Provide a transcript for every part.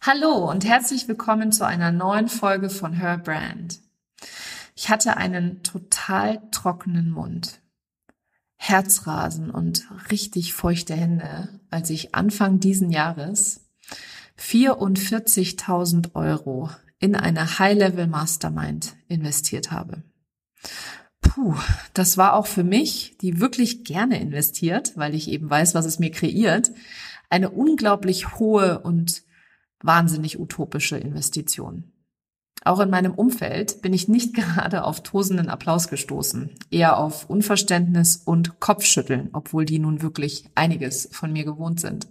Hallo und herzlich willkommen zu einer neuen Folge von Her Brand. Ich hatte einen total trockenen Mund, Herzrasen und richtig feuchte Hände, als ich Anfang diesen Jahres 44.000 Euro in eine High-Level Mastermind investiert habe. Puh, das war auch für mich, die wirklich gerne investiert, weil ich eben weiß, was es mir kreiert, eine unglaublich hohe und wahnsinnig utopische Investition. Auch in meinem Umfeld bin ich nicht gerade auf tosenden Applaus gestoßen, eher auf Unverständnis und Kopfschütteln, obwohl die nun wirklich einiges von mir gewohnt sind.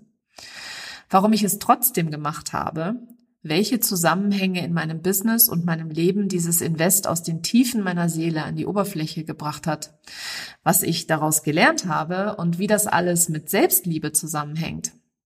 Warum ich es trotzdem gemacht habe, welche Zusammenhänge in meinem Business und meinem Leben dieses Invest aus den Tiefen meiner Seele an die Oberfläche gebracht hat, was ich daraus gelernt habe und wie das alles mit Selbstliebe zusammenhängt,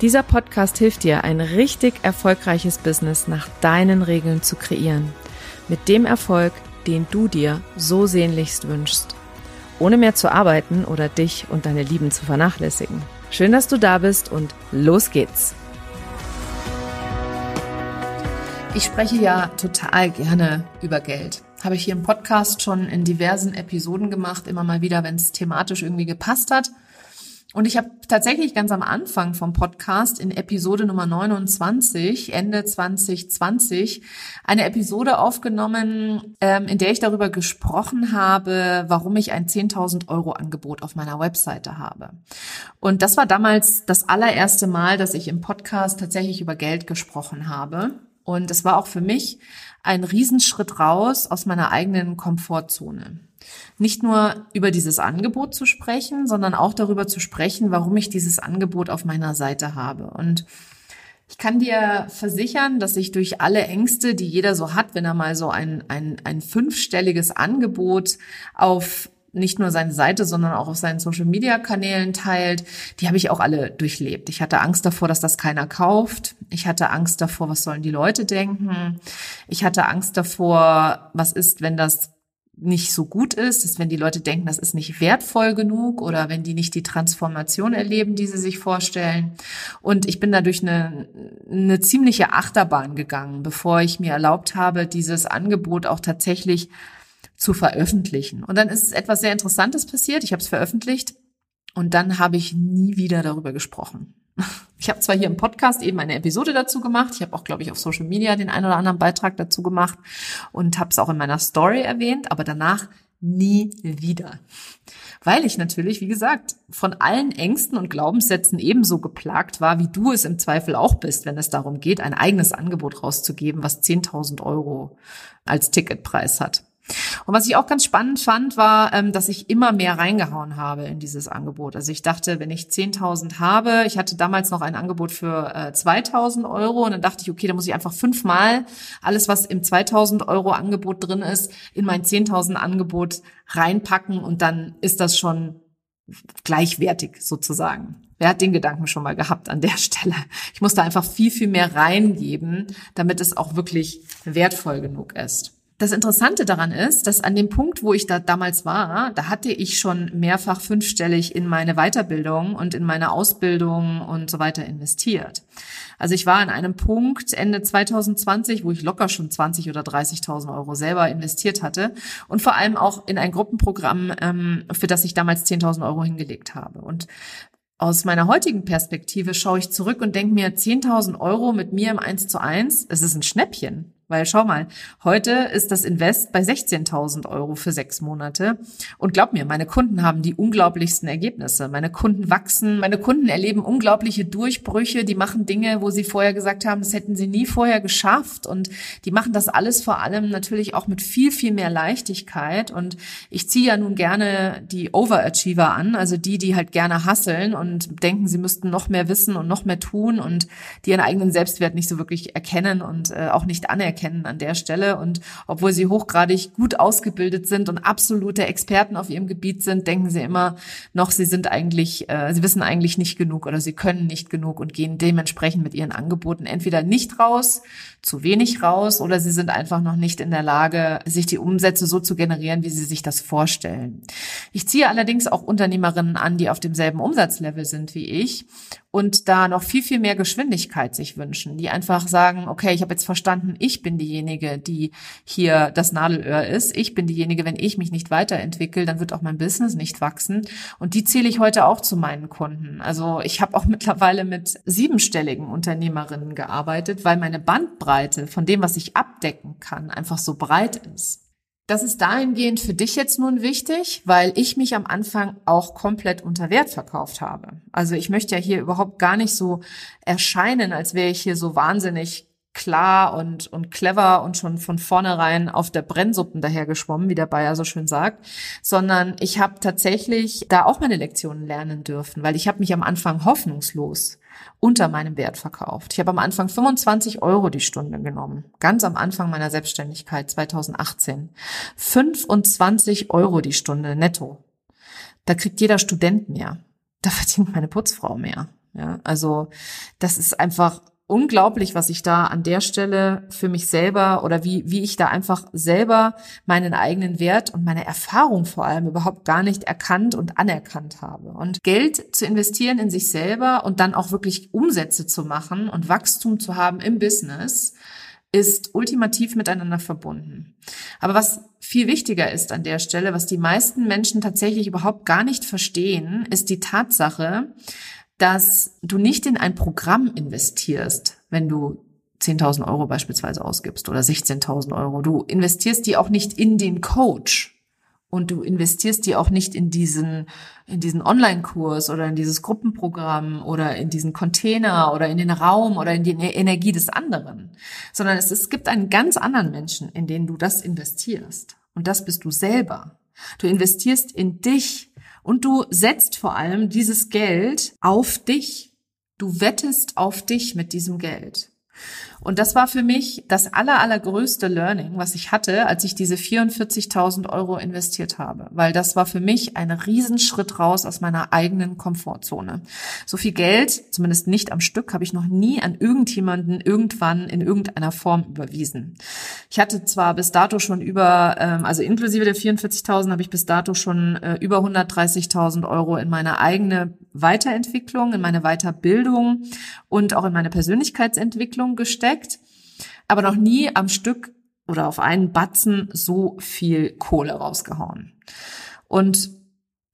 Dieser Podcast hilft dir, ein richtig erfolgreiches Business nach deinen Regeln zu kreieren. Mit dem Erfolg, den du dir so sehnlichst wünschst. Ohne mehr zu arbeiten oder dich und deine Lieben zu vernachlässigen. Schön, dass du da bist und los geht's. Ich spreche ja total gerne über Geld. habe ich hier im Podcast schon in diversen Episoden gemacht, immer mal wieder, wenn es thematisch irgendwie gepasst hat. Und ich habe tatsächlich ganz am Anfang vom Podcast in Episode Nummer 29, Ende 2020, eine Episode aufgenommen, ähm, in der ich darüber gesprochen habe, warum ich ein 10.000 Euro Angebot auf meiner Webseite habe. Und das war damals das allererste Mal, dass ich im Podcast tatsächlich über Geld gesprochen habe. Und es war auch für mich ein Riesenschritt raus aus meiner eigenen Komfortzone nicht nur über dieses Angebot zu sprechen, sondern auch darüber zu sprechen, warum ich dieses Angebot auf meiner Seite habe. Und ich kann dir versichern, dass ich durch alle Ängste, die jeder so hat, wenn er mal so ein, ein, ein fünfstelliges Angebot auf nicht nur seine Seite, sondern auch auf seinen Social-Media-Kanälen teilt, die habe ich auch alle durchlebt. Ich hatte Angst davor, dass das keiner kauft. Ich hatte Angst davor, was sollen die Leute denken. Ich hatte Angst davor, was ist, wenn das nicht so gut ist, ist, wenn die Leute denken, das ist nicht wertvoll genug oder wenn die nicht die Transformation erleben, die sie sich vorstellen. Und ich bin dadurch eine, eine ziemliche Achterbahn gegangen, bevor ich mir erlaubt habe, dieses Angebot auch tatsächlich zu veröffentlichen. Und dann ist etwas sehr Interessantes passiert. Ich habe es veröffentlicht und dann habe ich nie wieder darüber gesprochen. Ich habe zwar hier im Podcast eben eine Episode dazu gemacht, ich habe auch, glaube ich, auf Social Media den einen oder anderen Beitrag dazu gemacht und habe es auch in meiner Story erwähnt, aber danach nie wieder. Weil ich natürlich, wie gesagt, von allen Ängsten und Glaubenssätzen ebenso geplagt war, wie du es im Zweifel auch bist, wenn es darum geht, ein eigenes Angebot rauszugeben, was 10.000 Euro als Ticketpreis hat. Und was ich auch ganz spannend fand, war, ähm, dass ich immer mehr reingehauen habe in dieses Angebot. Also ich dachte, wenn ich 10.000 habe, ich hatte damals noch ein Angebot für äh, 2.000 Euro und dann dachte ich, okay, da muss ich einfach fünfmal alles, was im 2.000 Euro Angebot drin ist, in mein 10.000 Angebot reinpacken und dann ist das schon gleichwertig sozusagen. Wer hat den Gedanken schon mal gehabt an der Stelle? Ich musste einfach viel, viel mehr reingeben, damit es auch wirklich wertvoll genug ist. Das Interessante daran ist, dass an dem Punkt, wo ich da damals war, da hatte ich schon mehrfach fünfstellig in meine Weiterbildung und in meine Ausbildung und so weiter investiert. Also ich war an einem Punkt Ende 2020, wo ich locker schon 20 oder 30.000 Euro selber investiert hatte und vor allem auch in ein Gruppenprogramm, ähm, für das ich damals 10.000 Euro hingelegt habe. Und aus meiner heutigen Perspektive schaue ich zurück und denke mir, 10.000 Euro mit mir im 1 zu 1, es ist ein Schnäppchen. Weil schau mal, heute ist das Invest bei 16.000 Euro für sechs Monate. Und glaub mir, meine Kunden haben die unglaublichsten Ergebnisse. Meine Kunden wachsen, meine Kunden erleben unglaubliche Durchbrüche, die machen Dinge, wo sie vorher gesagt haben, das hätten sie nie vorher geschafft. Und die machen das alles vor allem natürlich auch mit viel, viel mehr Leichtigkeit. Und ich ziehe ja nun gerne die Overachiever an, also die, die halt gerne hasseln und denken, sie müssten noch mehr wissen und noch mehr tun und die ihren eigenen Selbstwert nicht so wirklich erkennen und äh, auch nicht anerkennen anerkennen an der Stelle. Und obwohl sie hochgradig gut ausgebildet sind und absolute Experten auf ihrem Gebiet sind, denken sie immer noch, sie sind eigentlich, äh, sie wissen eigentlich nicht genug oder sie können nicht genug und gehen dementsprechend mit ihren Angeboten entweder nicht raus, zu wenig raus oder sie sind einfach noch nicht in der Lage, sich die Umsätze so zu generieren, wie sie sich das vorstellen. Ich ziehe allerdings auch Unternehmerinnen an, die auf demselben Umsatzlevel sind wie ich und da noch viel, viel mehr Geschwindigkeit sich wünschen, die einfach sagen, okay, ich habe jetzt verstanden, ich bin diejenige, die hier das Nadelöhr ist. Ich bin diejenige, wenn ich mich nicht weiterentwickle, dann wird auch mein Business nicht wachsen. Und die zähle ich heute auch zu meinen Kunden. Also ich habe auch mittlerweile mit siebenstelligen Unternehmerinnen gearbeitet, weil meine Bandbreite von dem, was ich abdecken kann, einfach so breit ist. Das ist dahingehend für dich jetzt nun wichtig, weil ich mich am Anfang auch komplett unter Wert verkauft habe. Also ich möchte ja hier überhaupt gar nicht so erscheinen, als wäre ich hier so wahnsinnig klar und, und clever und schon von vornherein auf der Brennsuppen dahergeschwommen, wie der Bayer so schön sagt, sondern ich habe tatsächlich da auch meine Lektionen lernen dürfen, weil ich habe mich am Anfang hoffnungslos unter meinem Wert verkauft. Ich habe am Anfang 25 Euro die Stunde genommen. Ganz am Anfang meiner Selbstständigkeit 2018. 25 Euro die Stunde netto. Da kriegt jeder Student mehr. Da verdient meine Putzfrau mehr. Ja, also das ist einfach unglaublich, was ich da an der Stelle für mich selber oder wie, wie ich da einfach selber meinen eigenen Wert und meine Erfahrung vor allem überhaupt gar nicht erkannt und anerkannt habe. Und Geld zu investieren in sich selber und dann auch wirklich Umsätze zu machen und Wachstum zu haben im Business, ist ultimativ miteinander verbunden. Aber was viel wichtiger ist an der Stelle, was die meisten Menschen tatsächlich überhaupt gar nicht verstehen, ist die Tatsache, dass du nicht in ein Programm investierst, wenn du 10.000 Euro beispielsweise ausgibst oder 16.000 Euro. Du investierst die auch nicht in den Coach und du investierst die auch nicht in diesen, in diesen Online-Kurs oder in dieses Gruppenprogramm oder in diesen Container oder in den Raum oder in die Energie des anderen, sondern es, es gibt einen ganz anderen Menschen, in den du das investierst. Und das bist du selber. Du investierst in dich und du setzt vor allem dieses Geld auf dich. Du wettest auf dich mit diesem Geld. Und das war für mich das aller, allergrößte Learning, was ich hatte, als ich diese 44.000 Euro investiert habe. Weil das war für mich ein Riesenschritt raus aus meiner eigenen Komfortzone. So viel Geld, zumindest nicht am Stück, habe ich noch nie an irgendjemanden irgendwann in irgendeiner Form überwiesen. Ich hatte zwar bis dato schon über, ähm, also inklusive der 44.000 habe ich bis dato schon äh, über 130.000 Euro in meine eigene Weiterentwicklung, in meine Weiterbildung und auch in meine Persönlichkeitsentwicklung gesteckt, aber noch nie am Stück oder auf einen Batzen so viel Kohle rausgehauen. Und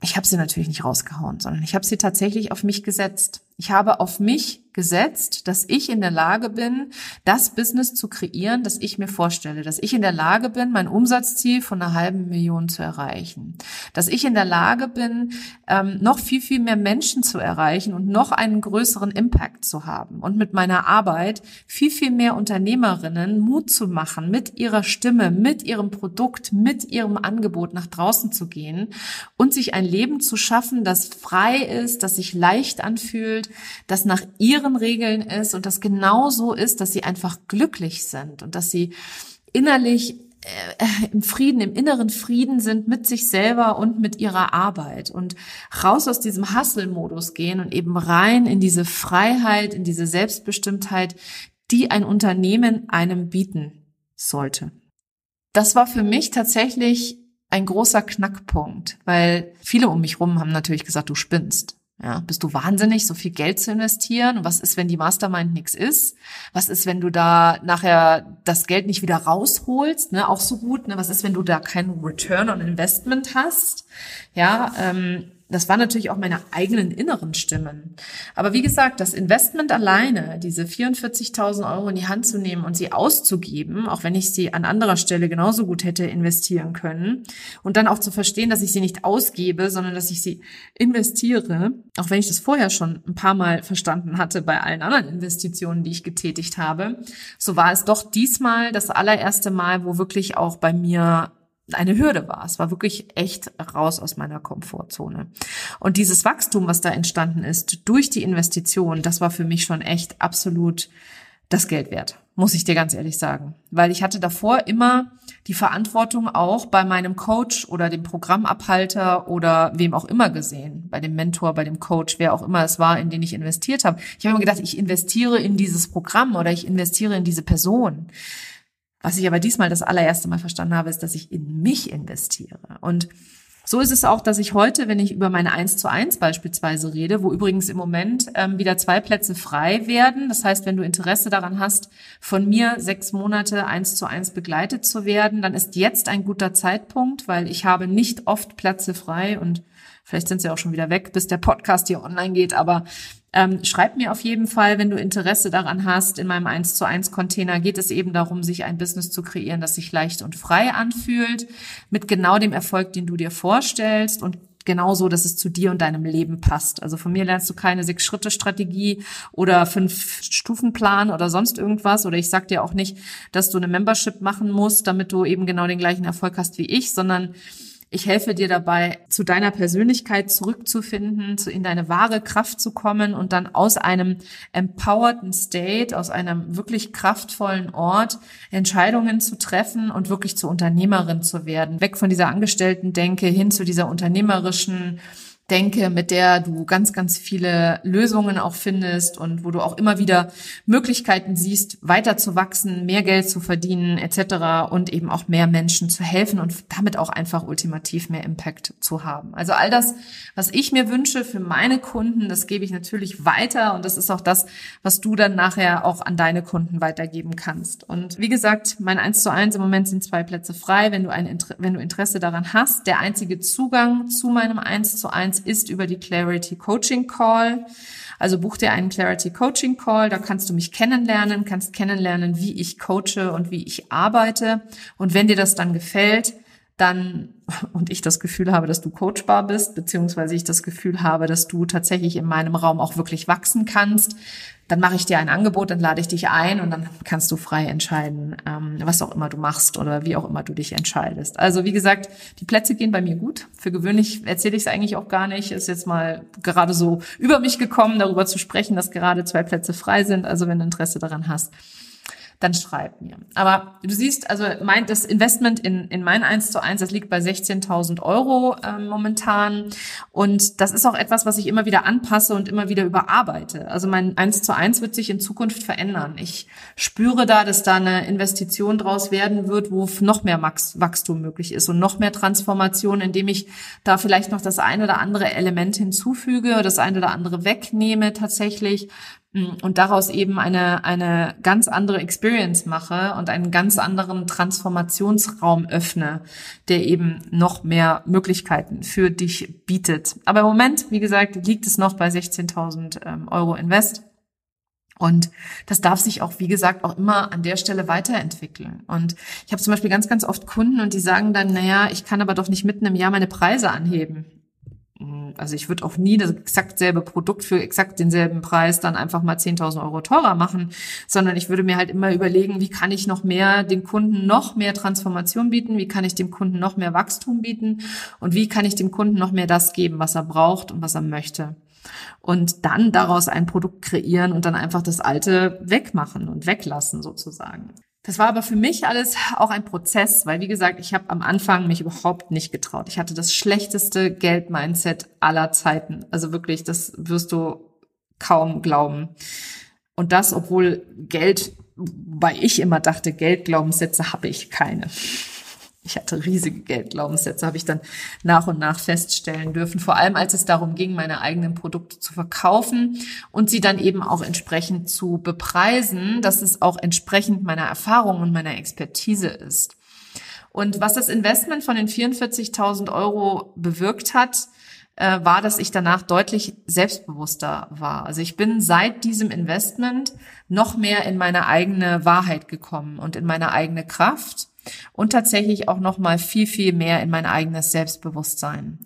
ich habe sie natürlich nicht rausgehauen, sondern ich habe sie tatsächlich auf mich gesetzt. Ich habe auf mich gesetzt, dass ich in der Lage bin, das Business zu kreieren, das ich mir vorstelle, dass ich in der Lage bin, mein Umsatzziel von einer halben Million zu erreichen, dass ich in der Lage bin, ähm, noch viel, viel mehr Menschen zu erreichen und noch einen größeren Impact zu haben und mit meiner Arbeit viel, viel mehr Unternehmerinnen Mut zu machen, mit ihrer Stimme, mit ihrem Produkt, mit ihrem Angebot nach draußen zu gehen und sich ein Leben zu schaffen, das frei ist, das sich leicht anfühlt, das nach ihrem ihren Regeln ist und das genau so ist, dass sie einfach glücklich sind und dass sie innerlich äh, im Frieden, im inneren Frieden sind mit sich selber und mit ihrer Arbeit und raus aus diesem Hustle-Modus gehen und eben rein in diese Freiheit, in diese Selbstbestimmtheit, die ein Unternehmen einem bieten sollte. Das war für mich tatsächlich ein großer Knackpunkt, weil viele um mich rum haben natürlich gesagt, du spinnst. Ja, bist du wahnsinnig, so viel Geld zu investieren? Was ist, wenn die Mastermind nichts ist? Was ist, wenn du da nachher das Geld nicht wieder rausholst? Ne, auch so gut. Ne? Was ist, wenn du da keinen Return on Investment hast? Ja, ähm, das waren natürlich auch meine eigenen inneren Stimmen. Aber wie gesagt, das Investment alleine, diese 44.000 Euro in die Hand zu nehmen und sie auszugeben, auch wenn ich sie an anderer Stelle genauso gut hätte investieren können und dann auch zu verstehen, dass ich sie nicht ausgebe, sondern dass ich sie investiere, auch wenn ich das vorher schon ein paar Mal verstanden hatte bei allen anderen Investitionen, die ich getätigt habe, so war es doch diesmal das allererste Mal, wo wirklich auch bei mir eine Hürde war. Es war wirklich echt raus aus meiner Komfortzone. Und dieses Wachstum, was da entstanden ist durch die Investition, das war für mich schon echt absolut das Geld wert, muss ich dir ganz ehrlich sagen. Weil ich hatte davor immer die Verantwortung auch bei meinem Coach oder dem Programmabhalter oder wem auch immer gesehen, bei dem Mentor, bei dem Coach, wer auch immer es war, in den ich investiert habe. Ich habe immer gedacht, ich investiere in dieses Programm oder ich investiere in diese Person. Was ich aber diesmal das allererste Mal verstanden habe, ist, dass ich in mich investiere. Und so ist es auch, dass ich heute, wenn ich über meine 1 zu 1 beispielsweise rede, wo übrigens im Moment ähm, wieder zwei Plätze frei werden. Das heißt, wenn du Interesse daran hast, von mir sechs Monate 1 zu 1 begleitet zu werden, dann ist jetzt ein guter Zeitpunkt, weil ich habe nicht oft Plätze frei und vielleicht sind sie auch schon wieder weg, bis der Podcast hier online geht, aber ähm, schreib mir auf jeden Fall, wenn du Interesse daran hast. In meinem 1 zu 1 Container geht es eben darum, sich ein Business zu kreieren, das sich leicht und frei anfühlt, mit genau dem Erfolg, den du dir vorstellst und genauso, dass es zu dir und deinem Leben passt. Also von mir lernst du keine Sechs-Schritte-Strategie oder Fünf-Stufen-Plan oder sonst irgendwas. Oder ich sag dir auch nicht, dass du eine Membership machen musst, damit du eben genau den gleichen Erfolg hast wie ich, sondern ich helfe dir dabei, zu deiner Persönlichkeit zurückzufinden, zu in deine wahre Kraft zu kommen und dann aus einem empowerten State, aus einem wirklich kraftvollen Ort Entscheidungen zu treffen und wirklich zur Unternehmerin zu werden. Weg von dieser Angestellten-Denke hin zu dieser unternehmerischen denke, mit der du ganz, ganz viele Lösungen auch findest und wo du auch immer wieder Möglichkeiten siehst, weiter zu wachsen, mehr Geld zu verdienen etc. und eben auch mehr Menschen zu helfen und damit auch einfach ultimativ mehr Impact zu haben. Also all das, was ich mir wünsche für meine Kunden, das gebe ich natürlich weiter und das ist auch das, was du dann nachher auch an deine Kunden weitergeben kannst. Und wie gesagt, mein 1 zu 1 im Moment sind zwei Plätze frei, wenn du ein, wenn du Interesse daran hast. Der einzige Zugang zu meinem 1 zu 1 ist über die Clarity Coaching Call. Also buch dir einen Clarity Coaching Call, da kannst du mich kennenlernen, kannst kennenlernen, wie ich coache und wie ich arbeite. Und wenn dir das dann gefällt, dann und ich das Gefühl habe, dass du coachbar bist, beziehungsweise ich das Gefühl habe, dass du tatsächlich in meinem Raum auch wirklich wachsen kannst, dann mache ich dir ein Angebot, dann lade ich dich ein und dann kannst du frei entscheiden, ähm, was auch immer du machst oder wie auch immer du dich entscheidest. Also wie gesagt, die Plätze gehen bei mir gut. Für gewöhnlich erzähle ich es eigentlich auch gar nicht. Ist jetzt mal gerade so über mich gekommen, darüber zu sprechen, dass gerade zwei Plätze frei sind. Also wenn du Interesse daran hast, dann schreib mir. Aber du siehst, also mein, das Investment in, in mein 1 zu 1, das liegt bei 16.000 Euro äh, momentan. Und das ist auch etwas, was ich immer wieder anpasse und immer wieder überarbeite. Also mein 1 zu 1 wird sich in Zukunft verändern. Ich spüre da, dass da eine Investition draus werden wird, wo noch mehr Wachstum möglich ist und noch mehr Transformation, indem ich da vielleicht noch das eine oder andere Element hinzufüge, das eine oder andere wegnehme tatsächlich, und daraus eben eine, eine ganz andere Experience mache und einen ganz anderen Transformationsraum öffne, der eben noch mehr Möglichkeiten für dich bietet. Aber im Moment, wie gesagt, liegt es noch bei 16.000 ähm, Euro Invest. Und das darf sich auch, wie gesagt, auch immer an der Stelle weiterentwickeln. Und ich habe zum Beispiel ganz, ganz oft Kunden und die sagen dann, naja, ich kann aber doch nicht mitten im Jahr meine Preise anheben also ich würde auch nie das exakt selbe Produkt für exakt denselben Preis dann einfach mal 10.000 Euro teurer machen, sondern ich würde mir halt immer überlegen, wie kann ich noch mehr den Kunden noch mehr Transformation bieten, wie kann ich dem Kunden noch mehr Wachstum bieten und wie kann ich dem Kunden noch mehr das geben, was er braucht und was er möchte. Und dann daraus ein Produkt kreieren und dann einfach das alte wegmachen und weglassen sozusagen. Das war aber für mich alles auch ein Prozess, weil wie gesagt, ich habe am Anfang mich überhaupt nicht getraut. Ich hatte das schlechteste Geld-Mindset aller Zeiten. Also wirklich, das wirst du kaum glauben. Und das, obwohl Geld, weil ich immer dachte, Geldglaubenssätze habe ich keine ich hatte riesige Geldglaubenssätze, habe ich dann nach und nach feststellen dürfen. Vor allem, als es darum ging, meine eigenen Produkte zu verkaufen und sie dann eben auch entsprechend zu bepreisen, dass es auch entsprechend meiner Erfahrung und meiner Expertise ist. Und was das Investment von den 44.000 Euro bewirkt hat, äh, war, dass ich danach deutlich selbstbewusster war. Also ich bin seit diesem Investment noch mehr in meine eigene Wahrheit gekommen und in meine eigene Kraft und tatsächlich auch noch mal viel viel mehr in mein eigenes Selbstbewusstsein,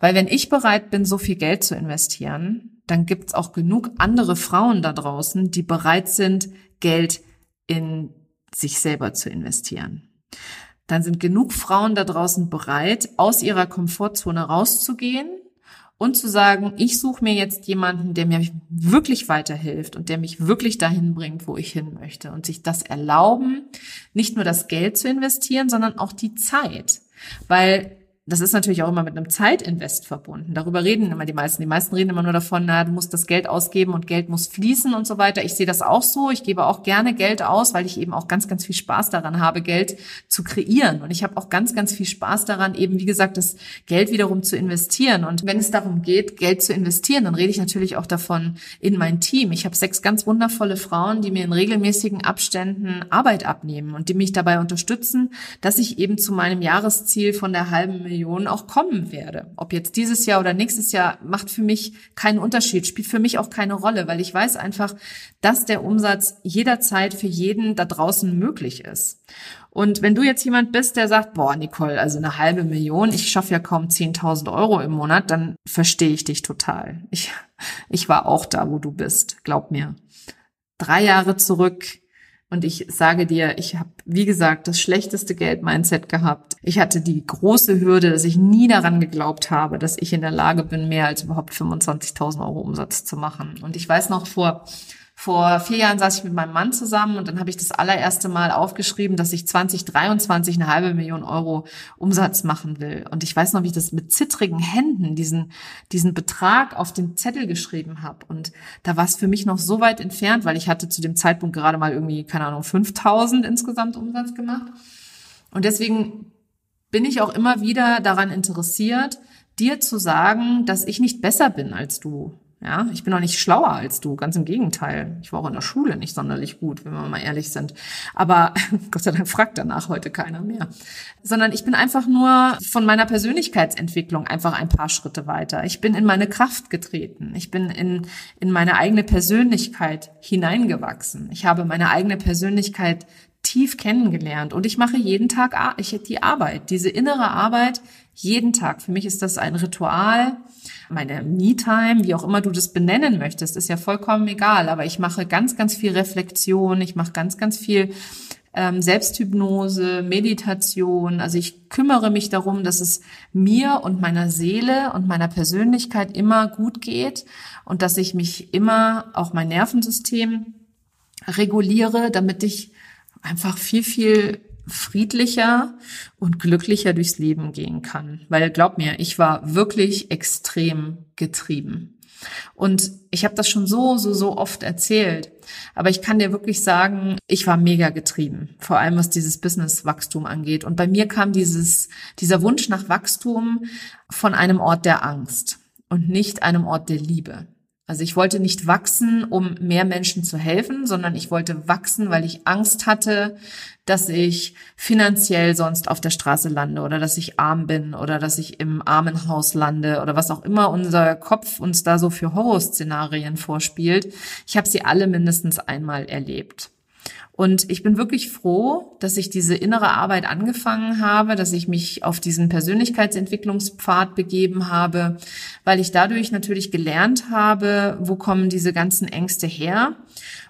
weil wenn ich bereit bin, so viel Geld zu investieren, dann gibt's auch genug andere Frauen da draußen, die bereit sind, Geld in sich selber zu investieren. Dann sind genug Frauen da draußen bereit, aus ihrer Komfortzone rauszugehen und zu sagen, ich suche mir jetzt jemanden, der mir wirklich weiterhilft und der mich wirklich dahin bringt, wo ich hin möchte und sich das erlauben, nicht nur das Geld zu investieren, sondern auch die Zeit. Weil das ist natürlich auch immer mit einem Zeitinvest verbunden. Darüber reden immer die meisten. Die meisten reden immer nur davon, na, du musst das Geld ausgeben und Geld muss fließen und so weiter. Ich sehe das auch so. Ich gebe auch gerne Geld aus, weil ich eben auch ganz, ganz viel Spaß daran habe, Geld zu kreieren. Und ich habe auch ganz, ganz viel Spaß daran, eben, wie gesagt, das Geld wiederum zu investieren. Und wenn es darum geht, Geld zu investieren, dann rede ich natürlich auch davon in mein Team. Ich habe sechs ganz wundervolle Frauen, die mir in regelmäßigen Abständen Arbeit abnehmen und die mich dabei unterstützen, dass ich eben zu meinem Jahresziel von der halben Millionen auch kommen werde. Ob jetzt dieses Jahr oder nächstes Jahr macht für mich keinen Unterschied, spielt für mich auch keine Rolle, weil ich weiß einfach, dass der Umsatz jederzeit für jeden da draußen möglich ist. Und wenn du jetzt jemand bist, der sagt, boah, Nicole, also eine halbe Million, ich schaffe ja kaum 10.000 Euro im Monat, dann verstehe ich dich total. Ich, ich war auch da, wo du bist, glaub mir. Drei Jahre zurück, und ich sage dir, ich habe, wie gesagt, das schlechteste Geld-Mindset gehabt. Ich hatte die große Hürde, dass ich nie daran geglaubt habe, dass ich in der Lage bin, mehr als überhaupt 25.000 Euro Umsatz zu machen. Und ich weiß noch, vor Vor vier Jahren saß ich mit meinem Mann zusammen und dann habe ich das allererste Mal aufgeschrieben, dass ich 2023 eine halbe Million Euro Umsatz machen will. Und ich weiß noch, wie ich das mit zittrigen Händen diesen, diesen Betrag auf den Zettel geschrieben habe. Und da war es für mich noch so weit entfernt, weil ich hatte zu dem Zeitpunkt gerade mal irgendwie, keine Ahnung, 5000 insgesamt Umsatz gemacht. Und deswegen bin ich auch immer wieder daran interessiert, dir zu sagen, dass ich nicht besser bin als du, ja, ich bin auch nicht schlauer als du, ganz im Gegenteil. Ich war auch in der Schule nicht sonderlich gut, wenn wir mal ehrlich sind. Aber Gott sei Dank fragt danach heute keiner mehr. Sondern ich bin einfach nur von meiner Persönlichkeitsentwicklung einfach ein paar Schritte weiter. Ich bin in meine Kraft getreten. Ich bin in, in meine eigene Persönlichkeit hineingewachsen. Ich habe meine eigene Persönlichkeit tief kennengelernt und ich mache jeden Tag die Arbeit, diese innere Arbeit jeden Tag. Für mich ist das ein Ritual meine Me-Time, wie auch immer du das benennen möchtest, ist ja vollkommen egal. Aber ich mache ganz, ganz viel Reflexion, ich mache ganz, ganz viel ähm, Selbsthypnose, Meditation. Also ich kümmere mich darum, dass es mir und meiner Seele und meiner Persönlichkeit immer gut geht und dass ich mich immer, auch mein Nervensystem reguliere, damit ich einfach viel, viel friedlicher und glücklicher durchs Leben gehen kann. Weil glaub mir, ich war wirklich extrem getrieben. Und ich habe das schon so, so, so oft erzählt. Aber ich kann dir wirklich sagen, ich war mega getrieben, vor allem was dieses Business-Wachstum angeht. Und bei mir kam dieses, dieser Wunsch nach Wachstum von einem Ort der Angst und nicht einem Ort der Liebe. Also ich wollte nicht wachsen, um mehr Menschen zu helfen, sondern ich wollte wachsen, weil ich Angst hatte, dass ich finanziell sonst auf der Straße lande oder dass ich arm bin oder dass ich im Armenhaus lande oder was auch immer unser Kopf uns da so für Horrorszenarien vorspielt. Ich habe sie alle mindestens einmal erlebt. Und ich bin wirklich froh, dass ich diese innere Arbeit angefangen habe, dass ich mich auf diesen Persönlichkeitsentwicklungspfad begeben habe, weil ich dadurch natürlich gelernt habe, wo kommen diese ganzen Ängste her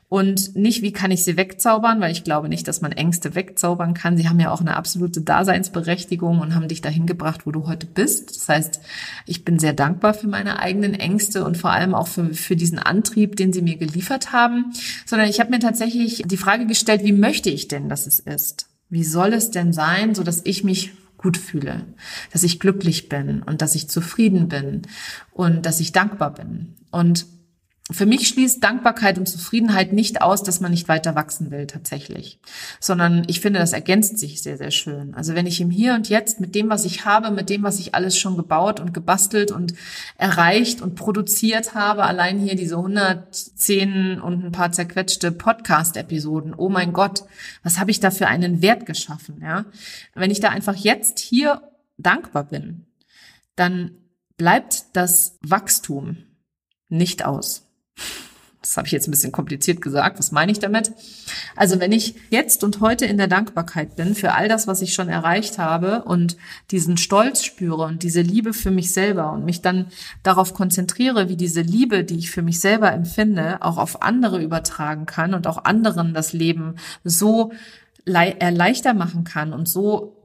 und nicht, wie kann ich sie wegzaubern, weil ich glaube nicht, dass man Ängste wegzaubern kann. Sie haben ja auch eine absolute Daseinsberechtigung und haben dich dahin gebracht, wo du heute bist. Das heißt, ich bin sehr dankbar für meine eigenen Ängste und vor allem auch für, für diesen Antrieb, den sie mir geliefert haben. Sondern ich habe mir tatsächlich die Frage gestellt, wie möchte ich denn, dass es ist? Wie soll es denn sein, so dass ich mich gut fühle, dass ich glücklich bin und dass ich zufrieden bin und dass ich dankbar bin. Und für mich schließt Dankbarkeit und Zufriedenheit nicht aus, dass man nicht weiter wachsen will tatsächlich, sondern ich finde, das ergänzt sich sehr, sehr schön. Also wenn ich im Hier und Jetzt mit dem, was ich habe, mit dem, was ich alles schon gebaut und gebastelt und erreicht und produziert habe, allein hier diese 110 und ein paar zerquetschte Podcast-Episoden, oh mein Gott, was habe ich da für einen Wert geschaffen, ja? Wenn ich da einfach jetzt hier dankbar bin, dann bleibt das Wachstum nicht aus. Das habe ich jetzt ein bisschen kompliziert gesagt. Was meine ich damit? Also wenn ich jetzt und heute in der Dankbarkeit bin für all das, was ich schon erreicht habe und diesen Stolz spüre und diese Liebe für mich selber und mich dann darauf konzentriere, wie diese Liebe, die ich für mich selber empfinde, auch auf andere übertragen kann und auch anderen das Leben so erleichter machen kann und so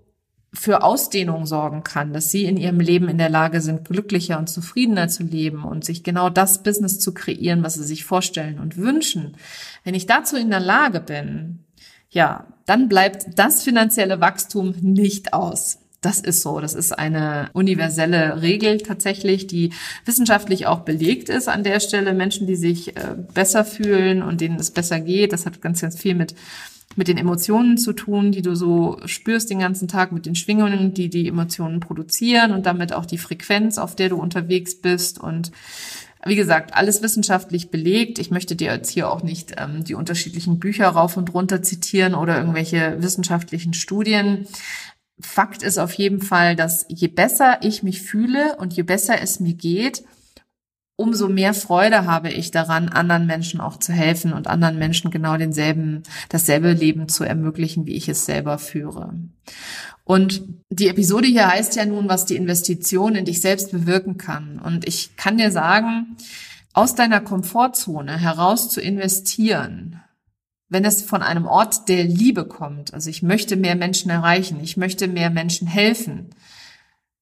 für Ausdehnung sorgen kann, dass sie in ihrem Leben in der Lage sind, glücklicher und zufriedener zu leben und sich genau das Business zu kreieren, was sie sich vorstellen und wünschen. Wenn ich dazu in der Lage bin, ja, dann bleibt das finanzielle Wachstum nicht aus. Das ist so. Das ist eine universelle Regel tatsächlich, die wissenschaftlich auch belegt ist an der Stelle. Menschen, die sich äh, besser fühlen und denen es besser geht, das hat ganz, ganz viel mit mit den Emotionen zu tun, die du so spürst den ganzen Tag, mit den Schwingungen, die die Emotionen produzieren und damit auch die Frequenz, auf der du unterwegs bist und wie gesagt, alles wissenschaftlich belegt. Ich möchte dir jetzt hier auch nicht ähm, die unterschiedlichen Bücher rauf und runter zitieren oder irgendwelche wissenschaftlichen Studien. Fakt ist auf jeden Fall, dass je besser ich mich fühle und je besser es mir geht, umso mehr Freude habe ich daran, anderen Menschen auch zu helfen und anderen Menschen genau denselben, dasselbe Leben zu ermöglichen, wie ich es selber führe. Und die Episode hier heißt ja nun, was die Investition in dich selbst bewirken kann. Und ich kann dir sagen, aus deiner Komfortzone heraus zu investieren, wenn es von einem Ort der Liebe kommt, also ich möchte mehr Menschen erreichen, ich möchte mehr Menschen helfen,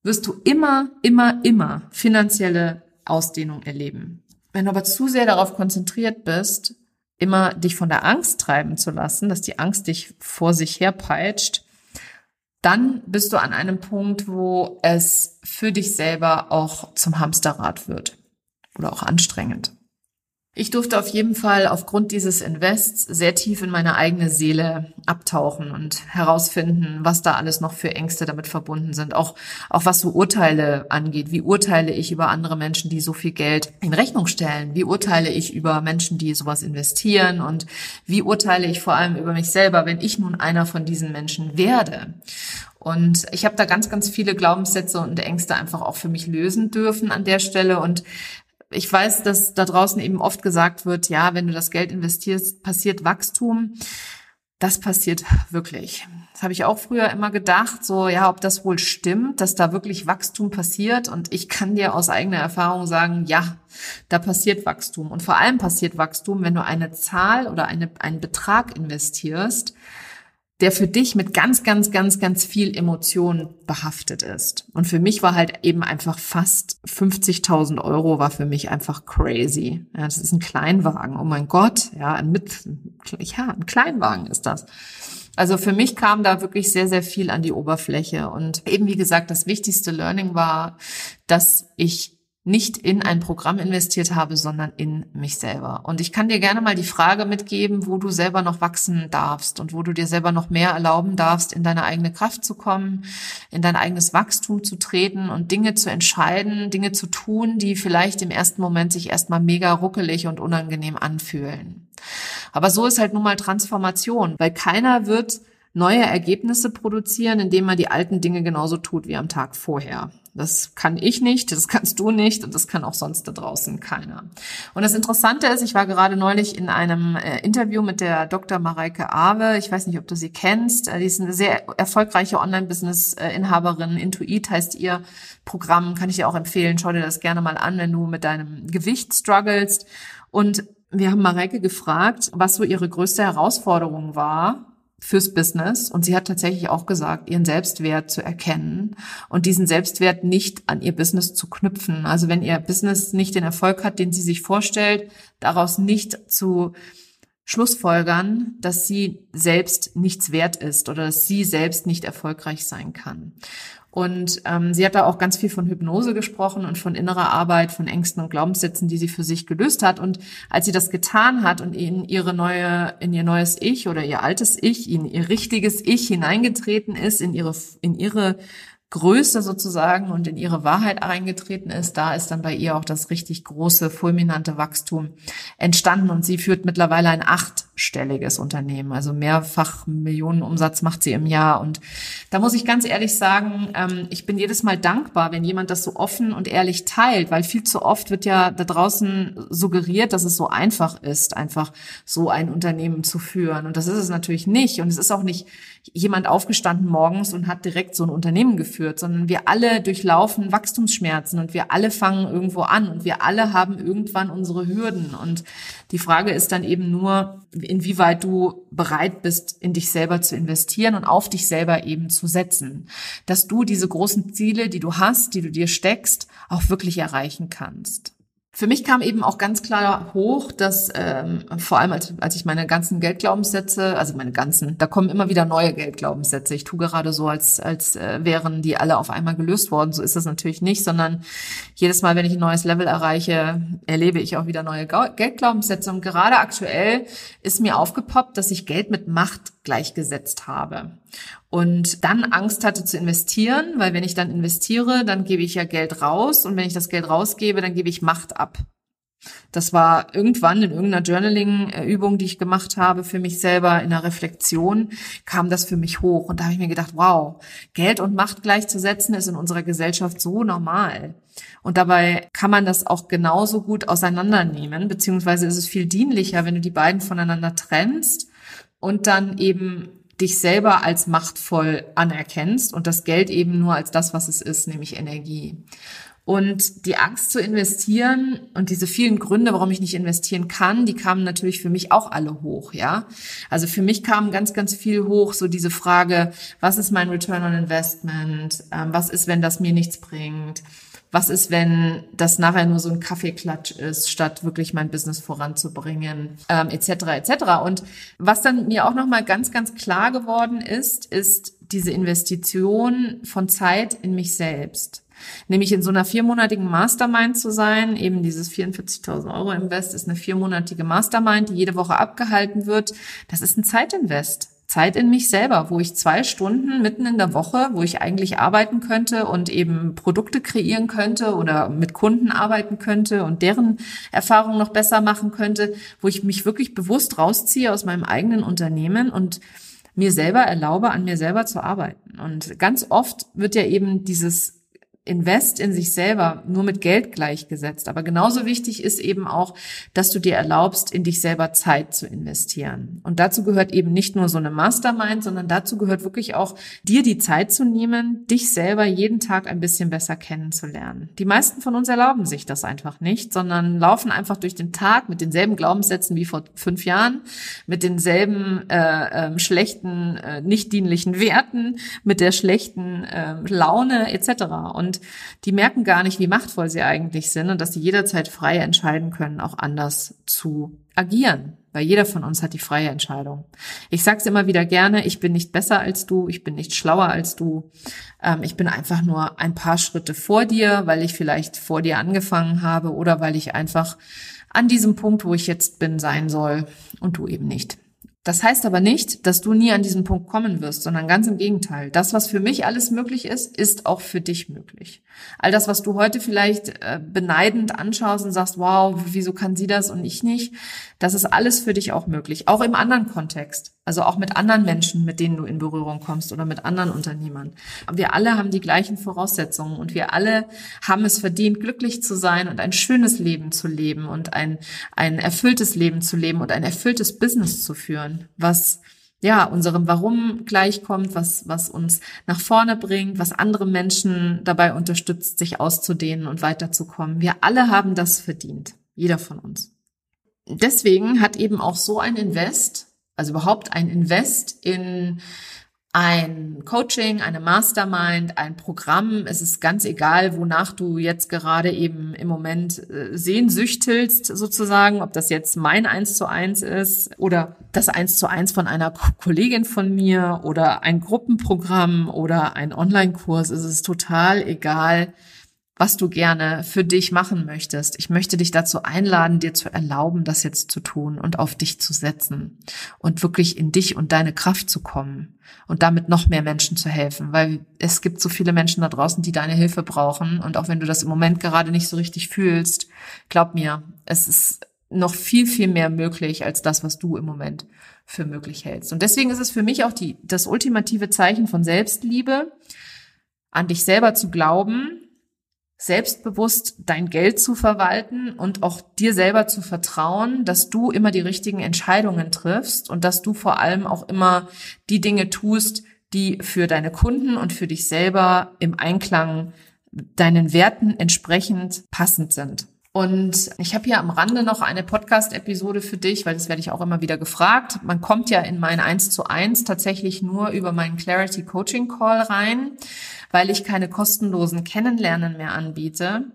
wirst du immer, immer, immer finanzielle Ausdehnung erleben. Wenn du aber zu sehr darauf konzentriert bist, immer dich von der Angst treiben zu lassen, dass die Angst dich vor sich herpeitscht, dann bist du an einem Punkt, wo es für dich selber auch zum Hamsterrad wird oder auch anstrengend. Ich durfte auf jeden Fall aufgrund dieses Invests sehr tief in meine eigene Seele abtauchen und herausfinden, was da alles noch für Ängste damit verbunden sind. Auch, auch was so Urteile angeht. Wie urteile ich über andere Menschen, die so viel Geld in Rechnung stellen? Wie urteile ich über Menschen, die sowas investieren? Und wie urteile ich vor allem über mich selber, wenn ich nun einer von diesen Menschen werde? Und ich habe da ganz, ganz viele Glaubenssätze und Ängste einfach auch für mich lösen dürfen an der Stelle. Und ich weiß, dass da draußen eben oft gesagt wird, ja, wenn du das Geld investierst, passiert Wachstum. Das passiert wirklich. Das habe ich auch früher immer gedacht, so ja, ob das wohl stimmt, dass da wirklich Wachstum passiert. Und ich kann dir aus eigener Erfahrung sagen, ja, da passiert Wachstum. Und vor allem passiert Wachstum, wenn du eine Zahl oder eine, einen Betrag investierst, der für dich mit ganz, ganz, ganz, ganz viel Emotion behaftet ist. Und für mich war halt eben einfach fast 50.000 Euro war für mich einfach crazy. Ja, das ist ein Kleinwagen. Oh mein Gott. Ja, ein mit, ja, ein Kleinwagen ist das. Also für mich kam da wirklich sehr, sehr viel an die Oberfläche. Und eben, wie gesagt, das wichtigste Learning war, dass ich nicht in ein Programm investiert habe, sondern in mich selber. Und ich kann dir gerne mal die Frage mitgeben, wo du selber noch wachsen darfst und wo du dir selber noch mehr erlauben darfst, in deine eigene Kraft zu kommen, in dein eigenes Wachstum zu treten und Dinge zu entscheiden, Dinge zu tun, die vielleicht im ersten Moment sich erstmal mega ruckelig und unangenehm anfühlen. Aber so ist halt nun mal Transformation, weil keiner wird neue Ergebnisse produzieren, indem man die alten Dinge genauso tut wie am Tag vorher. Das kann ich nicht, das kannst du nicht und das kann auch sonst da draußen keiner. Und das Interessante ist, ich war gerade neulich in einem äh, Interview mit der Dr. Mareike Awe. Ich weiß nicht, ob du sie kennst. Äh, die ist eine sehr erfolgreiche Online-Business-Inhaberin. Intuit heißt ihr Programm, kann ich dir auch empfehlen. Schau dir das gerne mal an, wenn du mit deinem Gewicht strugglest. Und wir haben Mareike gefragt, was so ihre größte Herausforderung war fürs Business und sie hat tatsächlich auch gesagt, ihren Selbstwert zu erkennen und diesen Selbstwert nicht an ihr Business zu knüpfen. Also wenn ihr Business nicht den Erfolg hat, den sie sich vorstellt, daraus nicht zu Schlussfolgern, dass sie selbst nichts wert ist oder dass sie selbst nicht erfolgreich sein kann. Und ähm, sie hat da auch ganz viel von Hypnose gesprochen und von innerer Arbeit, von Ängsten und Glaubenssätzen, die sie für sich gelöst hat. Und als sie das getan hat und in ihre neue, in ihr neues Ich oder ihr altes Ich, in ihr richtiges Ich hineingetreten ist, in ihre, in ihre Größe sozusagen und in ihre Wahrheit eingetreten ist, da ist dann bei ihr auch das richtig große, fulminante Wachstum entstanden und sie führt mittlerweile ein achtstelliges Unternehmen, also mehrfach Millionenumsatz macht sie im Jahr. Und da muss ich ganz ehrlich sagen, ähm, ich bin jedes Mal dankbar, wenn jemand das so offen und ehrlich teilt, weil viel zu oft wird ja da draußen suggeriert, dass es so einfach ist, einfach so ein Unternehmen zu führen. Und das ist es natürlich nicht. Und es ist auch nicht jemand aufgestanden morgens und hat direkt so ein Unternehmen geführt, sondern wir alle durchlaufen Wachstumsschmerzen und wir alle fangen irgendwo an und wir alle haben irgendwann unsere Hürden. Und die Frage ist dann eben nur, inwieweit du bereit bist, in dich selber zu investieren und auf dich selber eben zu setzen. Dass du diese großen Ziele, die du hast, die du dir steckst, auch wirklich erreichen kannst. Für mich kam eben auch ganz klar hoch, dass ähm, vor allem als, als ich meine ganzen Geldglaubenssätze, also meine ganzen, da kommen immer wieder neue Geldglaubenssätze. Ich tue gerade so, als als äh, wären die alle auf einmal gelöst worden. So ist das natürlich nicht, sondern jedes Mal, wenn ich ein neues Level erreiche, erlebe ich auch wieder neue Geldglaubenssätze. Und gerade aktuell ist mir aufgepoppt, dass ich Geld mit Macht gleichgesetzt habe und dann Angst hatte zu investieren, weil wenn ich dann investiere, dann gebe ich ja Geld raus und wenn ich das Geld rausgebe, dann gebe ich Macht ab. Das war irgendwann in irgendeiner Journaling-Übung, die ich gemacht habe für mich selber in der Reflexion, kam das für mich hoch. Und da habe ich mir gedacht, wow, Geld und Macht gleichzusetzen ist in unserer Gesellschaft so normal. Und dabei kann man das auch genauso gut auseinandernehmen, beziehungsweise ist es viel dienlicher, wenn du die beiden voneinander trennst und dann eben dich selber als machtvoll anerkennst und das Geld eben nur als das, was es ist, nämlich Energie. Und die Angst zu investieren und diese vielen Gründe, warum ich nicht investieren kann, die kamen natürlich für mich auch alle hoch, ja. Also für mich kam ganz, ganz viel hoch, so diese Frage, was ist mein Return on Investment? Ähm, was ist, wenn das mir nichts bringt? Was ist, wenn das nachher nur so ein Kaffeeklatsch ist, statt wirklich mein Business voranzubringen, ähm, etc. etc. Und was dann mir auch nochmal ganz, ganz klar geworden ist, ist diese Investition von Zeit in mich selbst. Nämlich in so einer viermonatigen Mastermind zu sein, eben dieses 44.000 Euro Invest ist eine viermonatige Mastermind, die jede Woche abgehalten wird. Das ist ein Zeitinvest. Zeit in mich selber, wo ich zwei Stunden mitten in der Woche, wo ich eigentlich arbeiten könnte und eben Produkte kreieren könnte oder mit Kunden arbeiten könnte und deren Erfahrung noch besser machen könnte, wo ich mich wirklich bewusst rausziehe aus meinem eigenen Unternehmen und mir selber erlaube, an mir selber zu arbeiten. Und ganz oft wird ja eben dieses Invest in sich selber nur mit Geld gleichgesetzt. Aber genauso wichtig ist eben auch, dass du dir erlaubst, in dich selber Zeit zu investieren. Und dazu gehört eben nicht nur so eine Mastermind, sondern dazu gehört wirklich auch, dir die Zeit zu nehmen, dich selber jeden Tag ein bisschen besser kennenzulernen. Die meisten von uns erlauben sich das einfach nicht, sondern laufen einfach durch den Tag mit denselben Glaubenssätzen wie vor fünf Jahren, mit denselben äh, äh, schlechten, äh, nicht dienlichen Werten, mit der schlechten äh, Laune etc. Und die merken gar nicht, wie machtvoll sie eigentlich sind und dass sie jederzeit frei entscheiden können, auch anders zu agieren. Weil jeder von uns hat die freie Entscheidung. Ich sage es immer wieder gerne, ich bin nicht besser als du, ich bin nicht schlauer als du. Ähm, ich bin einfach nur ein paar Schritte vor dir, weil ich vielleicht vor dir angefangen habe oder weil ich einfach an diesem Punkt, wo ich jetzt bin, sein soll und du eben nicht. Das heißt aber nicht, dass du nie an diesen Punkt kommen wirst, sondern ganz im Gegenteil. Das, was für mich alles möglich ist, ist auch für dich möglich. All das, was du heute vielleicht äh, beneidend anschaust und sagst, wow, wieso kann sie das und ich nicht, das ist alles für dich auch möglich. Auch im anderen Kontext. Also auch mit anderen Menschen, mit denen du in Berührung kommst oder mit anderen Unternehmern. Wir alle haben die gleichen Voraussetzungen und wir alle haben es verdient, glücklich zu sein und ein schönes Leben zu leben und ein, ein erfülltes Leben zu leben und ein erfülltes Business zu führen, was ja, unserem Warum gleichkommt, was, was uns nach vorne bringt, was andere Menschen dabei unterstützt, sich auszudehnen und weiterzukommen. Wir alle haben das verdient. Jeder von uns. Deswegen hat eben auch so ein Invest, also überhaupt ein Invest in ein Coaching, eine Mastermind, ein Programm. Es ist ganz egal, wonach du jetzt gerade eben im Moment äh, sehnsüchtelst, sozusagen, ob das jetzt mein eins zu eins ist oder das eins zu eins von einer Kollegin von mir oder ein Gruppenprogramm oder ein Online-Kurs. Es ist total egal, was du gerne für dich machen möchtest. Ich möchte dich dazu einladen, dir zu erlauben, das jetzt zu tun und auf dich zu setzen und wirklich in dich und deine Kraft zu kommen und damit noch mehr Menschen zu helfen, weil es gibt so viele Menschen da draußen, die deine Hilfe brauchen und auch wenn du das im Moment gerade nicht so richtig fühlst, glaub mir, es ist noch viel, viel mehr möglich als das, was du im Moment für möglich hältst. Und deswegen ist es für mich auch die, das ultimative Zeichen von Selbstliebe, an dich selber zu glauben, selbstbewusst dein Geld zu verwalten und auch dir selber zu vertrauen, dass du immer die richtigen Entscheidungen triffst und dass du vor allem auch immer die Dinge tust, die für deine Kunden und für dich selber im Einklang deinen Werten entsprechend passend sind. Und ich habe hier am Rande noch eine Podcast-Episode für dich, weil das werde ich auch immer wieder gefragt. Man kommt ja in mein 1 zu 1 tatsächlich nur über meinen Clarity Coaching Call rein weil ich keine kostenlosen Kennenlernen mehr anbiete.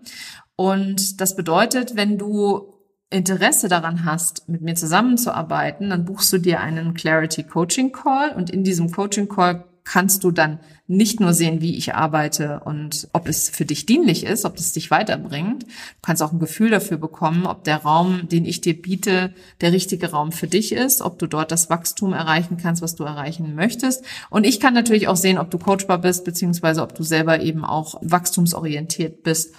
Und das bedeutet, wenn du Interesse daran hast, mit mir zusammenzuarbeiten, dann buchst du dir einen Clarity Coaching Call und in diesem Coaching Call kannst du dann nicht nur sehen, wie ich arbeite und ob es für dich dienlich ist, ob es dich weiterbringt. Du kannst auch ein Gefühl dafür bekommen, ob der Raum, den ich dir biete, der richtige Raum für dich ist, ob du dort das Wachstum erreichen kannst, was du erreichen möchtest. Und ich kann natürlich auch sehen, ob du coachbar bist, beziehungsweise ob du selber eben auch wachstumsorientiert bist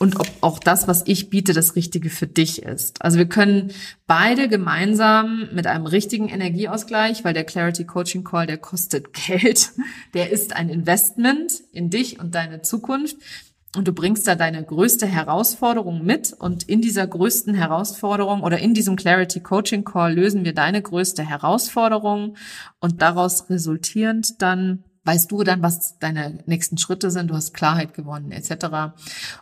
und ob auch das, was ich biete, das Richtige für dich ist. Also wir können beide gemeinsam mit einem richtigen Energieausgleich, weil der Clarity Coaching Call, der kostet Geld, der ist ein Investment in dich und deine Zukunft. Und du bringst da deine größte Herausforderung mit und in dieser größten Herausforderung oder in diesem Clarity Coaching Call lösen wir deine größte Herausforderung und daraus resultierend dann weißt du dann, was deine nächsten Schritte sind, du hast Klarheit gewonnen, etc.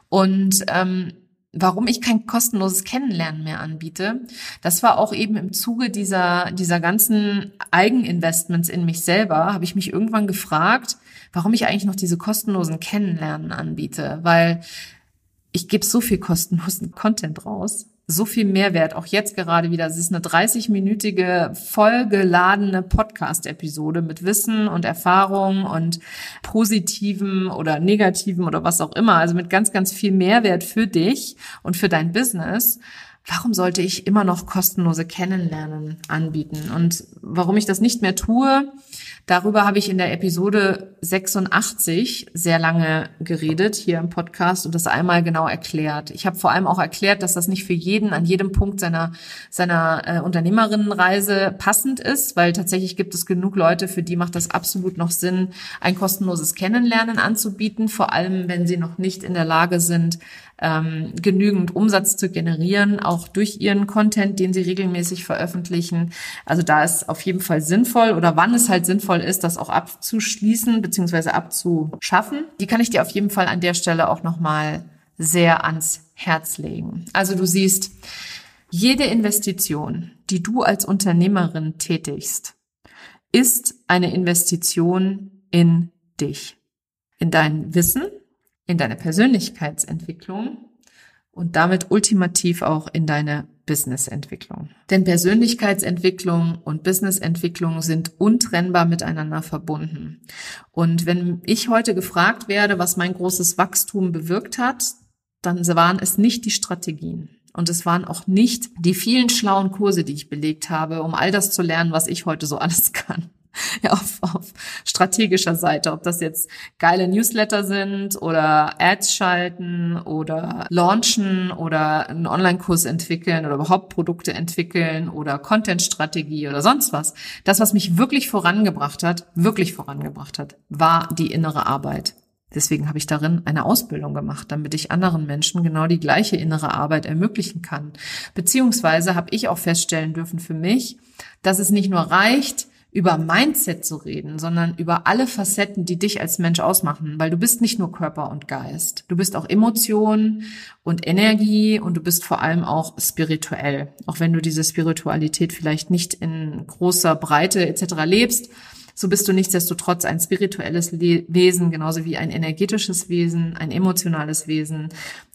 Und ähm, warum ich kein kostenloses Kennenlernen mehr anbiete, das war auch eben im Zuge dieser, dieser ganzen Eigeninvestments in mich selber, habe ich mich irgendwann gefragt, warum ich eigentlich noch diese kostenlosen Kennenlernen anbiete, weil ich gebe so viel kostenlosen Content raus, so viel Mehrwert, auch jetzt gerade wieder. Es ist eine 30-minütige, vollgeladene Podcast-Episode mit Wissen und Erfahrung und positiven oder negativen oder was auch immer. Also mit ganz, ganz viel Mehrwert für dich und für dein Business. Warum sollte ich immer noch kostenlose Kennenlernen anbieten? Und warum ich das nicht mehr tue, Darüber habe ich in der Episode 86 sehr lange geredet hier im Podcast und das einmal genau erklärt. Ich habe vor allem auch erklärt, dass das nicht für jeden an jedem Punkt seiner seiner äh, Unternehmerinnenreise passend ist, weil tatsächlich gibt es genug Leute, für die macht das absolut noch Sinn, ein kostenloses Kennenlernen anzubieten, vor allem wenn sie noch nicht in der Lage sind, ähm, genügend Umsatz zu generieren, auch durch ihren Content, den sie regelmäßig veröffentlichen. Also da ist auf jeden Fall sinnvoll oder wann es halt sinnvoll ist, das auch abzuschließen bzw. abzuschaffen. Die kann ich dir auf jeden Fall an der Stelle auch nochmal sehr ans Herz legen. Also du siehst, jede Investition, die du als Unternehmerin tätigst, ist eine Investition in dich, in dein Wissen, in deine Persönlichkeitsentwicklung und damit ultimativ auch in deine Businessentwicklung. Denn Persönlichkeitsentwicklung und Businessentwicklung sind untrennbar miteinander verbunden. Und wenn ich heute gefragt werde, was mein großes Wachstum bewirkt hat, dann waren es nicht die Strategien. Und es waren auch nicht die vielen schlauen Kurse, die ich belegt habe, um all das zu lernen, was ich heute so alles kann. ja, auf, auf strategischer Seite, ob das jetzt geile Newsletter sind oder Ads schalten oder launchen oder einen Online-Kurs entwickeln oder überhaupt Produkte entwickeln oder Content-Strategie oder sonst was. Das, was mich wirklich vorangebracht hat, wirklich vorangebracht hat, war die innere Arbeit. Deswegen habe ich darin eine Ausbildung gemacht, damit ich anderen Menschen genau die gleiche innere Arbeit ermöglichen kann. Beziehungsweise habe ich auch feststellen dürfen für mich, dass es nicht nur reicht, über Mindset zu reden, sondern über alle Facetten, die dich als Mensch ausmachen, weil du bist nicht nur Körper und Geist. Du bist auch Emotion und Energie und du bist vor allem auch spirituell. Auch wenn du diese Spiritualität vielleicht nicht in großer Breite etc. lebst, so bist du nichtsdestotrotz ein spirituelles Wesen, genauso wie ein energetisches Wesen, ein emotionales Wesen,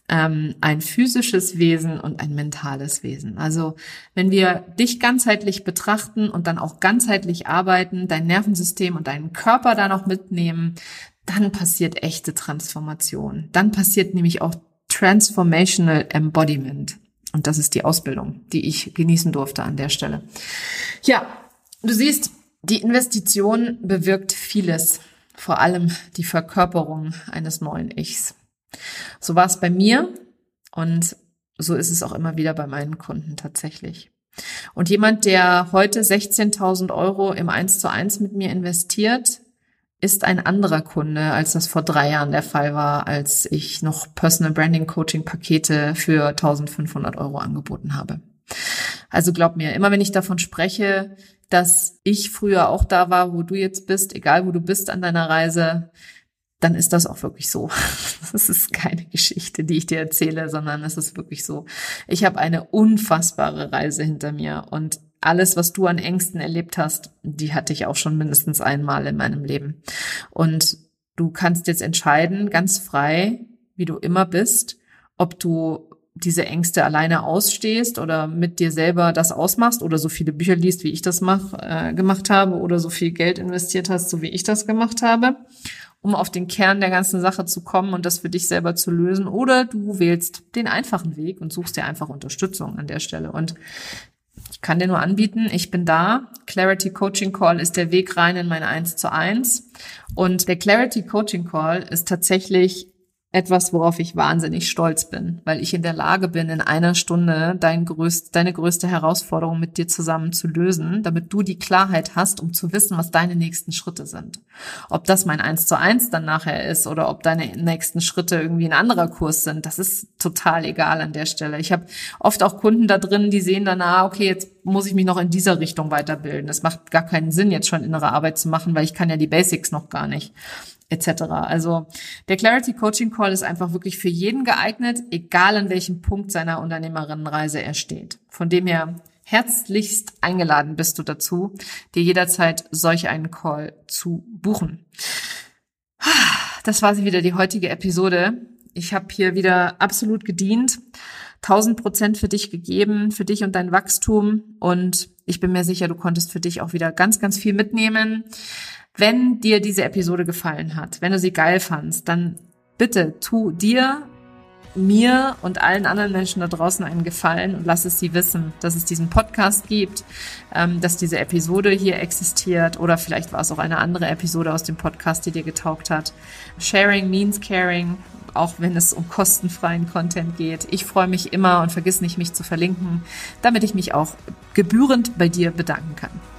ähm, ein physisches Wesen und ein mentales Wesen. Also wenn wir dich ganzheitlich betrachten und dann auch ganzheitlich arbeiten, dein Nervensystem und deinen Körper da noch mitnehmen, dann passiert echte Transformation. Dann passiert nämlich auch Transformational Embodiment. Und das ist die Ausbildung, die ich genießen durfte an der Stelle. Ja, du siehst, die Investition bewirkt vieles, vor allem die Verkörperung eines neuen Ichs. So war es bei mir und so ist es auch immer wieder bei meinen Kunden tatsächlich. Und jemand, der heute 16.000 Euro im 1 zu 1 mit mir investiert, ist ein anderer Kunde, als das vor drei Jahren der Fall war, als ich noch Personal Branding Coaching Pakete für 1500 Euro angeboten habe. Also glaub mir, immer wenn ich davon spreche, dass ich früher auch da war, wo du jetzt bist, egal wo du bist an deiner Reise, dann ist das auch wirklich so. Das ist keine Geschichte, die ich dir erzähle, sondern es ist wirklich so. Ich habe eine unfassbare Reise hinter mir und alles, was du an Ängsten erlebt hast, die hatte ich auch schon mindestens einmal in meinem Leben. Und du kannst jetzt entscheiden, ganz frei, wie du immer bist, ob du diese Ängste alleine ausstehst oder mit dir selber das ausmachst oder so viele Bücher liest, wie ich das mach, äh, gemacht habe oder so viel Geld investiert hast, so wie ich das gemacht habe um auf den Kern der ganzen Sache zu kommen und das für dich selber zu lösen. Oder du wählst den einfachen Weg und suchst dir einfach Unterstützung an der Stelle. Und ich kann dir nur anbieten, ich bin da. Clarity Coaching Call ist der Weg rein in meine 1 zu 1. Und der Clarity Coaching Call ist tatsächlich etwas, worauf ich wahnsinnig stolz bin, weil ich in der Lage bin, in einer Stunde dein größt, deine größte Herausforderung mit dir zusammen zu lösen, damit du die Klarheit hast, um zu wissen, was deine nächsten Schritte sind. Ob das mein Eins zu eins dann nachher ist oder ob deine nächsten Schritte irgendwie ein anderer Kurs sind, das ist total egal an der Stelle. Ich habe oft auch Kunden da drin, die sehen dann, ah, okay, jetzt muss ich mich noch in dieser Richtung weiterbilden. Es macht gar keinen Sinn, jetzt schon innere Arbeit zu machen, weil ich kann ja die Basics noch gar nicht etc. Also der Clarity Coaching Call ist einfach wirklich für jeden geeignet, egal an welchem Punkt seiner Unternehmerinnenreise er steht. Von dem her herzlichst eingeladen bist du dazu, dir jederzeit solch einen Call zu buchen. Das war sie wieder, die heutige Episode. Ich habe hier wieder absolut gedient, 1000 Prozent für dich gegeben, für dich und dein Wachstum. Und ich bin mir sicher, du konntest für dich auch wieder ganz, ganz viel mitnehmen. Wenn dir diese Episode gefallen hat, wenn du sie geil fandst, dann bitte tu dir mir und allen anderen Menschen da draußen einen Gefallen und lass es sie wissen, dass es diesen Podcast gibt, ähm, dass diese Episode hier existiert oder vielleicht war es auch eine andere Episode aus dem Podcast, die dir getaugt hat. Sharing means caring, auch wenn es um kostenfreien Content geht. Ich freue mich immer und vergiss nicht, mich zu verlinken, damit ich mich auch gebührend bei dir bedanken kann.